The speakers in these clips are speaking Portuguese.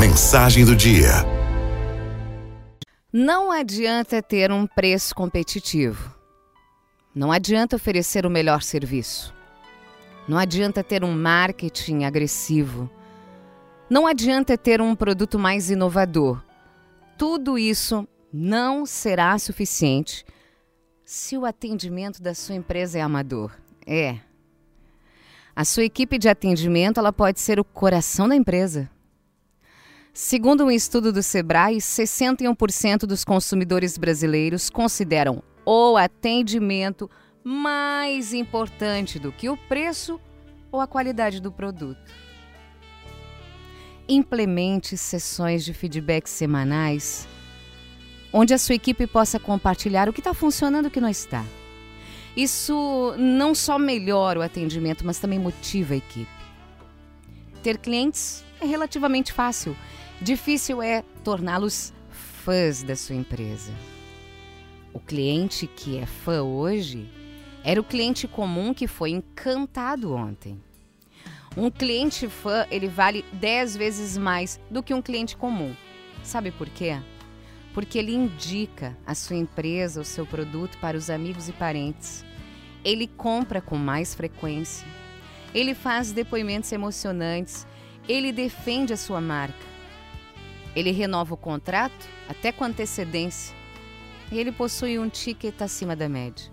Mensagem do dia. Não adianta ter um preço competitivo. Não adianta oferecer o melhor serviço. Não adianta ter um marketing agressivo. Não adianta ter um produto mais inovador. Tudo isso não será suficiente se o atendimento da sua empresa é amador. É. A sua equipe de atendimento ela pode ser o coração da empresa. Segundo um estudo do Sebrae, 61% dos consumidores brasileiros consideram o atendimento mais importante do que o preço ou a qualidade do produto. Implemente sessões de feedback semanais onde a sua equipe possa compartilhar o que está funcionando e o que não está. Isso não só melhora o atendimento, mas também motiva a equipe. Ter clientes é relativamente fácil. Difícil é torná-los fãs da sua empresa. O cliente que é fã hoje era o cliente comum que foi encantado ontem. Um cliente fã, ele vale 10 vezes mais do que um cliente comum. Sabe por quê? porque ele indica a sua empresa, o seu produto para os amigos e parentes. Ele compra com mais frequência. Ele faz depoimentos emocionantes. Ele defende a sua marca. Ele renova o contrato até com antecedência. E ele possui um ticket acima da média.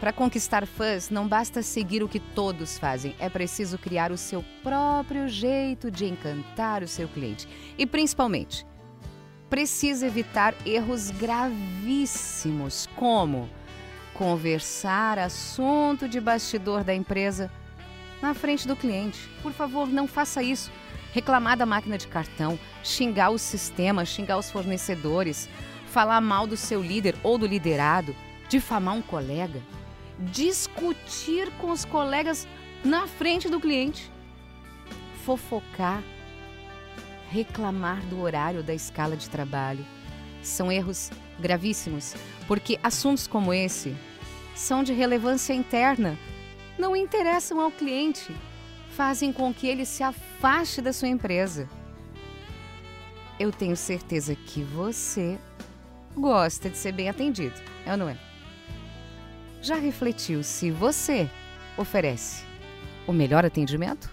Para conquistar fãs, não basta seguir o que todos fazem, é preciso criar o seu próprio jeito de encantar o seu cliente. E principalmente, precisa evitar erros gravíssimos, como conversar assunto de bastidor da empresa na frente do cliente. Por favor, não faça isso. Reclamar da máquina de cartão, xingar o sistema, xingar os fornecedores, falar mal do seu líder ou do liderado, difamar um colega, discutir com os colegas na frente do cliente, fofocar reclamar do horário da escala de trabalho. São erros gravíssimos, porque assuntos como esse são de relevância interna, não interessam ao cliente, fazem com que ele se afaste da sua empresa. Eu tenho certeza que você gosta de ser bem atendido, é ou não é? Já refletiu se você oferece o melhor atendimento?